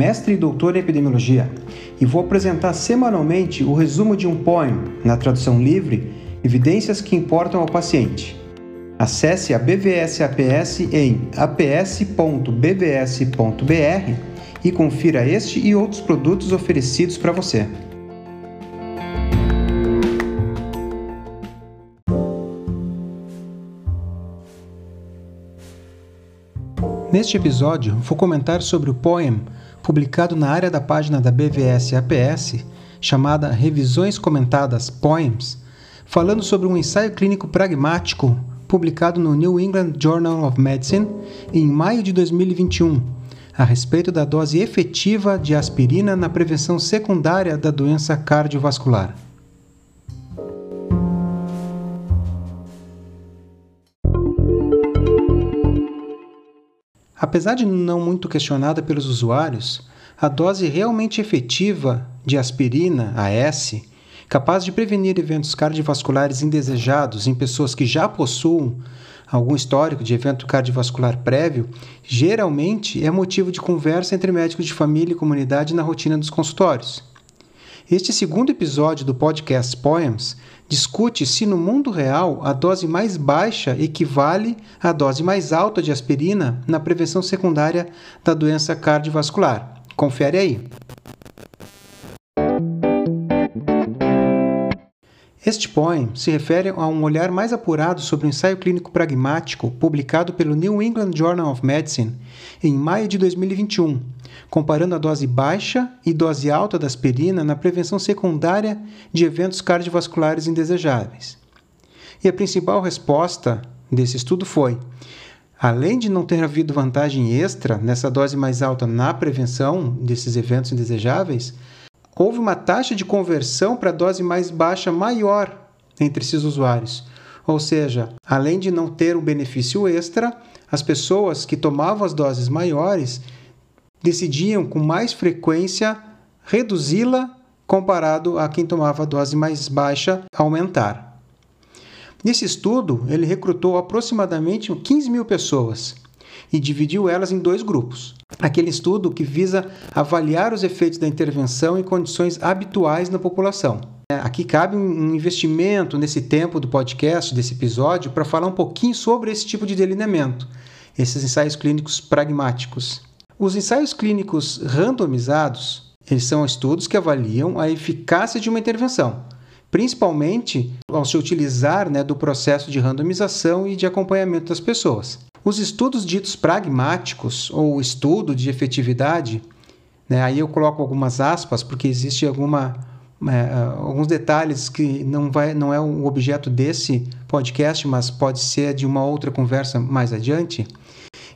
mestre e doutor em epidemiologia, e vou apresentar semanalmente o resumo de um poema, na tradução livre, Evidências que importam ao paciente. Acesse a BVS APS em aps.bvs.br e confira este e outros produtos oferecidos para você. Neste episódio, vou comentar sobre o poema publicado na área da página da BVS APS, chamada Revisões Comentadas Poems, falando sobre um ensaio clínico pragmático publicado no New England Journal of Medicine em maio de 2021, a respeito da dose efetiva de aspirina na prevenção secundária da doença cardiovascular. Apesar de não muito questionada pelos usuários, a dose realmente efetiva de aspirina, AS, capaz de prevenir eventos cardiovasculares indesejados em pessoas que já possuem algum histórico de evento cardiovascular prévio, geralmente é motivo de conversa entre médicos de família e comunidade na rotina dos consultórios. Este segundo episódio do podcast Poems discute se no mundo real a dose mais baixa equivale à dose mais alta de aspirina na prevenção secundária da doença cardiovascular. Confere aí. Este poem se refere a um olhar mais apurado sobre o ensaio clínico pragmático publicado pelo New England Journal of Medicine em maio de 2021, comparando a dose baixa e dose alta da aspirina na prevenção secundária de eventos cardiovasculares indesejáveis. E a principal resposta desse estudo foi: além de não ter havido vantagem extra nessa dose mais alta na prevenção desses eventos indesejáveis, houve uma taxa de conversão para dose mais baixa maior entre esses usuários. Ou seja, além de não ter um benefício extra, as pessoas que tomavam as doses maiores decidiam com mais frequência reduzi-la comparado a quem tomava a dose mais baixa aumentar. Nesse estudo, ele recrutou aproximadamente 15 mil pessoas e dividiu elas em dois grupos. Aquele estudo que visa avaliar os efeitos da intervenção em condições habituais na população. É, aqui cabe um investimento nesse tempo do podcast, desse episódio, para falar um pouquinho sobre esse tipo de delineamento, esses ensaios clínicos pragmáticos. Os ensaios clínicos randomizados, eles são estudos que avaliam a eficácia de uma intervenção, principalmente ao se utilizar né, do processo de randomização e de acompanhamento das pessoas. Os estudos ditos pragmáticos ou estudo de efetividade, né, aí eu coloco algumas aspas porque existe alguma, é, alguns detalhes que não, vai, não é o objeto desse podcast, mas pode ser de uma outra conversa mais adiante.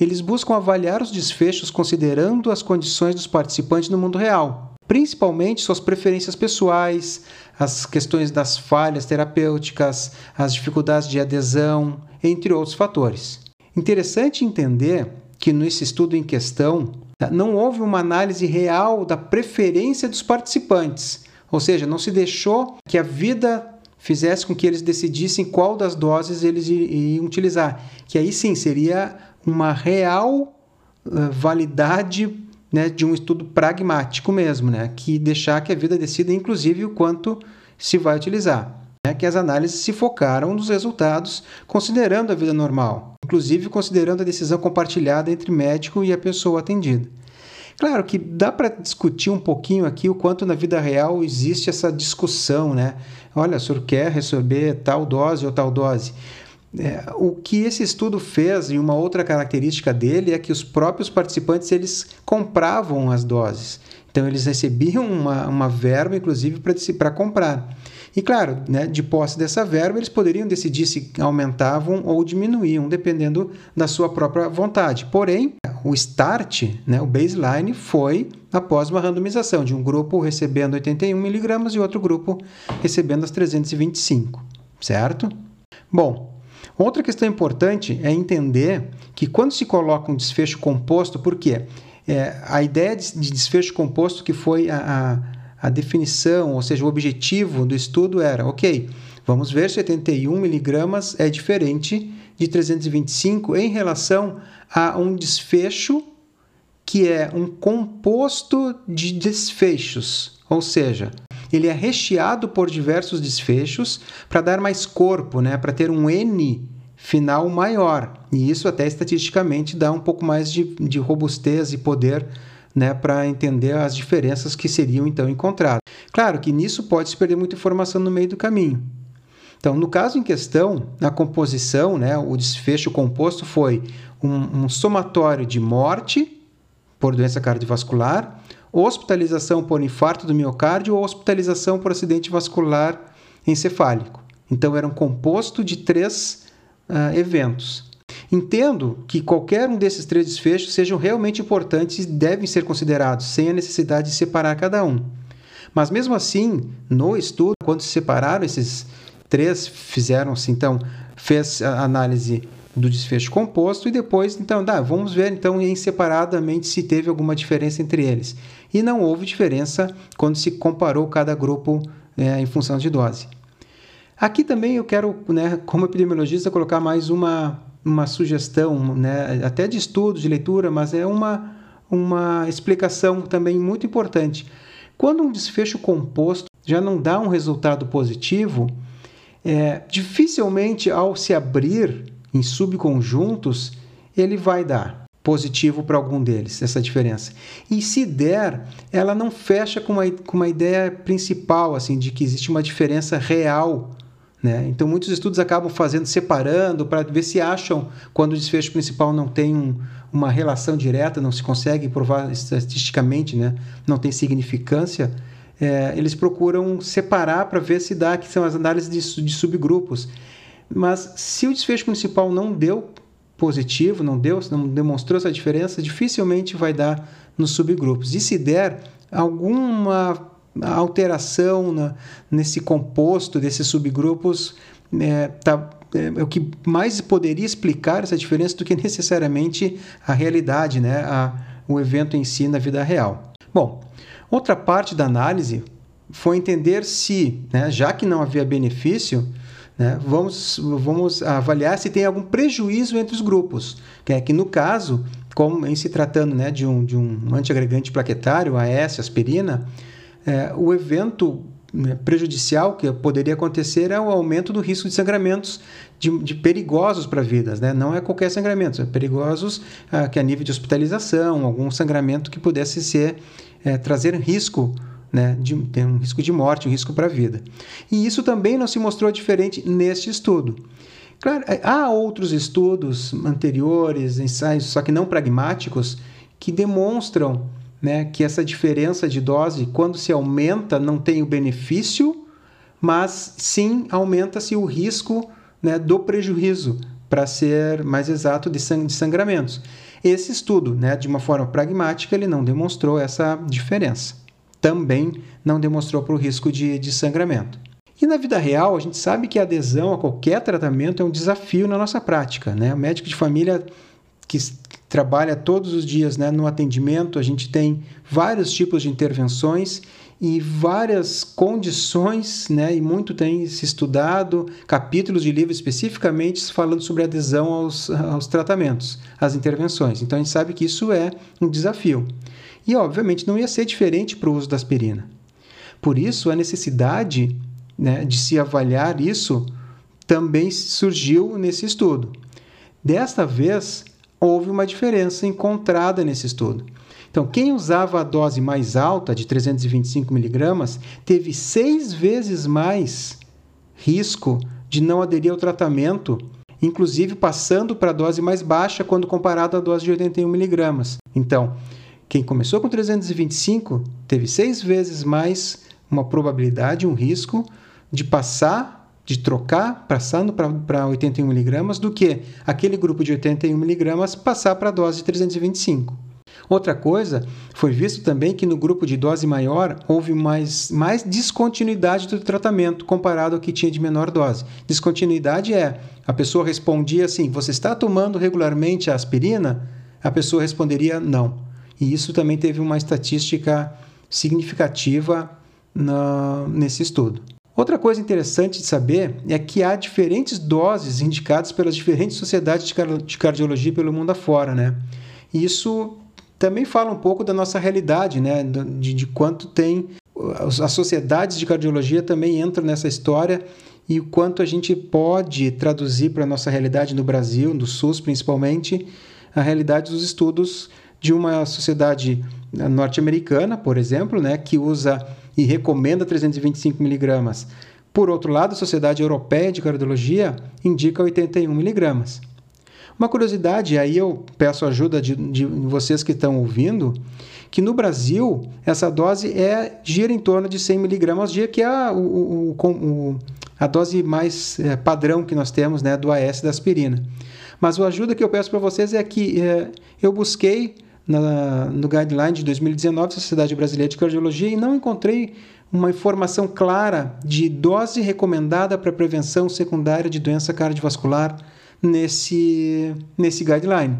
Eles buscam avaliar os desfechos considerando as condições dos participantes no mundo real, principalmente suas preferências pessoais, as questões das falhas terapêuticas, as dificuldades de adesão, entre outros fatores. Interessante entender que nesse estudo em questão tá, não houve uma análise real da preferência dos participantes, ou seja, não se deixou que a vida fizesse com que eles decidissem qual das doses eles iriam utilizar, que aí sim seria uma real uh, validade né, de um estudo pragmático mesmo, né, que deixar que a vida decida inclusive o quanto se vai utilizar. Né, que as análises se focaram nos resultados considerando a vida normal inclusive considerando a decisão compartilhada entre médico e a pessoa atendida. Claro que dá para discutir um pouquinho aqui o quanto na vida real existe essa discussão, né? Olha, o senhor quer receber tal dose ou tal dose. É, o que esse estudo fez e uma outra característica dele é que os próprios participantes eles compravam as doses. Então eles recebiam uma, uma verba, inclusive, para comprar. E claro, né, de posse dessa verba, eles poderiam decidir se aumentavam ou diminuíam, dependendo da sua própria vontade. Porém, o start, né, o baseline, foi após uma randomização de um grupo recebendo 81 miligramas e outro grupo recebendo as 325, certo? Bom, outra questão importante é entender que quando se coloca um desfecho composto, por quê? É, a ideia de desfecho composto que foi a, a a definição, ou seja, o objetivo do estudo era, ok, vamos ver se 81 miligramas é diferente de 325 em relação a um desfecho que é um composto de desfechos, ou seja, ele é recheado por diversos desfechos para dar mais corpo, né, para ter um N final maior. E isso até estatisticamente dá um pouco mais de, de robustez e poder né, para entender as diferenças que seriam então encontradas. Claro que nisso pode se perder muita informação no meio do caminho. Então, no caso em questão, na composição, né, o desfecho composto foi um, um somatório de morte por doença cardiovascular, hospitalização por infarto do miocárdio ou hospitalização por acidente vascular encefálico. Então, era um composto de três uh, eventos. Entendo que qualquer um desses três desfechos sejam realmente importantes e devem ser considerados, sem a necessidade de separar cada um. Mas mesmo assim, no estudo, quando se separaram esses três, fizeram-se então, fez a análise do desfecho composto e depois, então, dá, vamos ver então em separadamente se teve alguma diferença entre eles. E não houve diferença quando se comparou cada grupo é, em função de dose. Aqui também eu quero, né, como epidemiologista, colocar mais uma uma sugestão, né, até de estudo, de leitura, mas é uma, uma explicação também muito importante. Quando um desfecho composto já não dá um resultado positivo, é, dificilmente ao se abrir em subconjuntos, ele vai dar positivo para algum deles, essa diferença. E se der, ela não fecha com uma, com uma ideia principal, assim, de que existe uma diferença real né? Então, muitos estudos acabam fazendo, separando, para ver se acham, quando o desfecho principal não tem um, uma relação direta, não se consegue provar estatisticamente, né? não tem significância, é, eles procuram separar para ver se dá, que são as análises de, de subgrupos. Mas se o desfecho principal não deu positivo, não deu, não demonstrou essa diferença, dificilmente vai dar nos subgrupos. E se der alguma alteração na, nesse composto desses subgrupos é, tá, é, é, o que mais poderia explicar essa diferença do que necessariamente a realidade, né, a, o evento em si na vida real. Bom, outra parte da análise foi entender se, né, já que não havia benefício, né, vamos, vamos avaliar se tem algum prejuízo entre os grupos, que é que no caso, como em se tratando né, de, um, de um antiagregante plaquetário, AS, aspirina, é, o evento né, prejudicial que poderia acontecer é o aumento do risco de sangramentos de, de perigosos para vidas, né? Não é qualquer sangramento, é perigosos ah, que a nível de hospitalização, algum sangramento que pudesse ser é, trazer risco, né? De ter um risco de morte, um risco para a vida. E isso também não se mostrou diferente neste estudo. Claro, é, há outros estudos anteriores, ensaios, só que não pragmáticos, que demonstram né, que essa diferença de dose, quando se aumenta, não tem o benefício, mas sim aumenta-se o risco né, do prejuízo, para ser mais exato, de, sang de sangramentos. Esse estudo, né, de uma forma pragmática, ele não demonstrou essa diferença. Também não demonstrou para o risco de, de sangramento. E na vida real, a gente sabe que a adesão a qualquer tratamento é um desafio na nossa prática. Né? O médico de família que trabalha todos os dias né, no atendimento, a gente tem vários tipos de intervenções e várias condições, né, e muito tem se estudado capítulos de livro especificamente falando sobre adesão aos, aos tratamentos, às intervenções. Então a gente sabe que isso é um desafio. E obviamente não ia ser diferente para o uso da aspirina. Por isso a necessidade né, de se avaliar isso também surgiu nesse estudo. Desta vez, houve uma diferença encontrada nesse estudo. Então, quem usava a dose mais alta, de 325 miligramas, teve seis vezes mais risco de não aderir ao tratamento, inclusive passando para a dose mais baixa quando comparado à dose de 81 miligramas. Então, quem começou com 325 teve seis vezes mais uma probabilidade, um risco de passar de trocar, passando para 81 miligramas, do que aquele grupo de 81 miligramas passar para a dose de 325. Outra coisa, foi visto também que no grupo de dose maior houve mais, mais descontinuidade do tratamento comparado ao que tinha de menor dose. Descontinuidade é a pessoa respondia assim: Você está tomando regularmente a aspirina? A pessoa responderia não. E isso também teve uma estatística significativa na, nesse estudo. Outra coisa interessante de saber é que há diferentes doses indicadas pelas diferentes sociedades de cardiologia pelo mundo afora, né? Isso também fala um pouco da nossa realidade, né? De, de quanto tem as sociedades de cardiologia também entram nessa história e o quanto a gente pode traduzir para a nossa realidade no Brasil, no SUS principalmente, a realidade dos estudos de uma sociedade norte-americana, por exemplo, né, que usa e recomenda 325 miligramas. Por outro lado, a Sociedade Europeia de Cardiologia indica 81 miligramas. Uma curiosidade, aí eu peço ajuda de, de vocês que estão ouvindo, que no Brasil essa dose é gira em torno de 100 miligramas dia, que é a, o, o, o, a dose mais é, padrão que nós temos né, do AS da aspirina. Mas a ajuda que eu peço para vocês é que é, eu busquei na, no guideline de 2019 da Sociedade Brasileira de Cardiologia e não encontrei uma informação clara de dose recomendada para prevenção secundária de doença cardiovascular nesse, nesse guideline.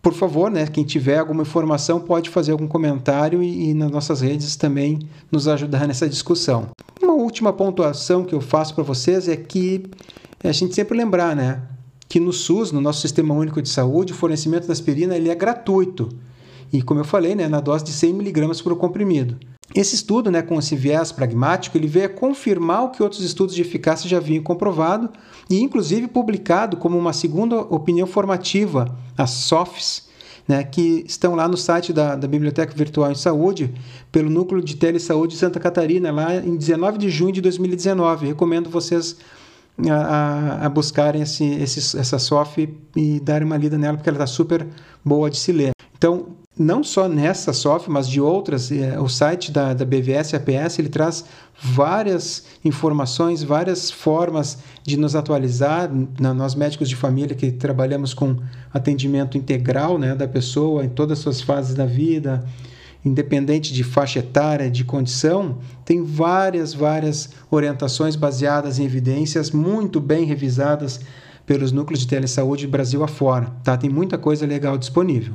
Por favor, né, quem tiver alguma informação pode fazer algum comentário e, e nas nossas redes também nos ajudar nessa discussão. Uma última pontuação que eu faço para vocês é que a gente sempre lembrar, né, que no SUS, no nosso Sistema Único de Saúde, o fornecimento da aspirina ele é gratuito. E como eu falei, né, na dose de 100 mg por comprimido. Esse estudo, né, com esse viés pragmático, ele veio a confirmar o que outros estudos de eficácia já haviam comprovado e, inclusive, publicado como uma segunda opinião formativa, as SOFs, né, que estão lá no site da, da Biblioteca Virtual em Saúde, pelo Núcleo de Telesaúde de Santa Catarina, lá em 19 de junho de 2019. Recomendo vocês a, a, a buscarem esse, esse, essa SOF e darem uma lida nela, porque ela está super boa de se ler. Então, não só nessa software, mas de outras, é, o site da, da BVS APS ele traz várias informações, várias formas de nos atualizar. Nós médicos de família que trabalhamos com atendimento integral né, da pessoa em todas as suas fases da vida, independente de faixa etária, de condição, tem várias, várias orientações baseadas em evidências muito bem revisadas pelos núcleos de telesaúde Brasil afora. Tá? Tem muita coisa legal disponível.